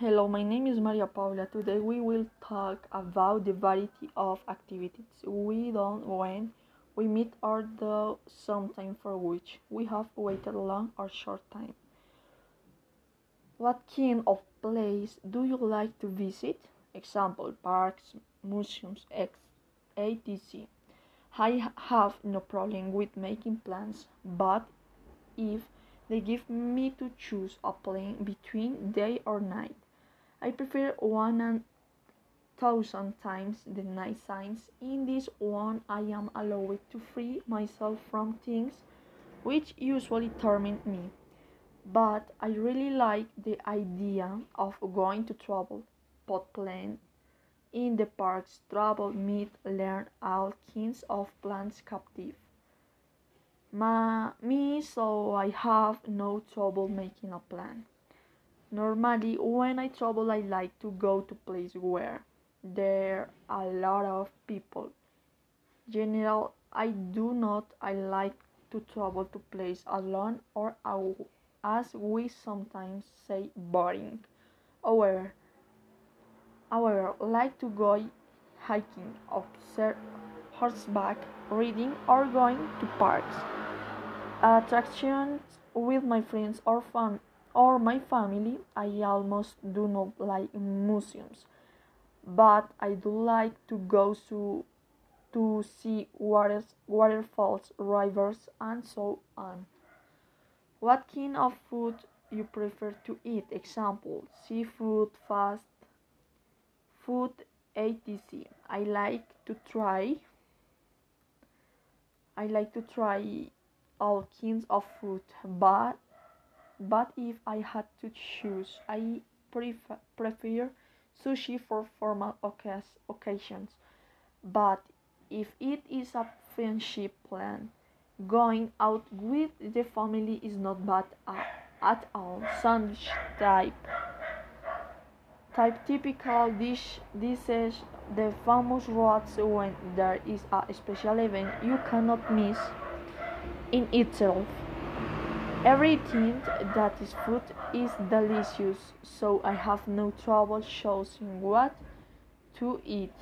Hello, my name is Maria Paula. Today we will talk about the variety of activities we do when we meet or do something for which we have waited long or short time. What kind of place do you like to visit? Example, parks, museums, etc. I have no problem with making plans, but if they give me to choose a plan between day or night, I prefer one and thousand times the night signs. In this one, I am allowed to free myself from things which usually torment me. But I really like the idea of going to travel, pot plan in the parks, travel, meet, learn all kinds of plants captive. Ma, me, so I have no trouble making a plan. Normally, when I travel, I like to go to places where there are a lot of people. General, I do not. I like to travel to places alone or as we sometimes say boring. However, however, like to go hiking, observe horseback riding, or going to parks. Attractions with my friends or fun or my family, I almost do not like museums, but I do like to go to to see waters, waterfalls, rivers, and so on. What kind of food you prefer to eat? Example: seafood, fast food, etc. I like to try. I like to try all kinds of food, but but if I had to choose, I prefer, sushi for formal occasions. But if it is a friendship plan, going out with the family is not bad at all. Sandwich type. Type typical dish dishes the famous roads when there is a special event you cannot miss in itself. Everything that is food is delicious, so I have no trouble choosing what to eat.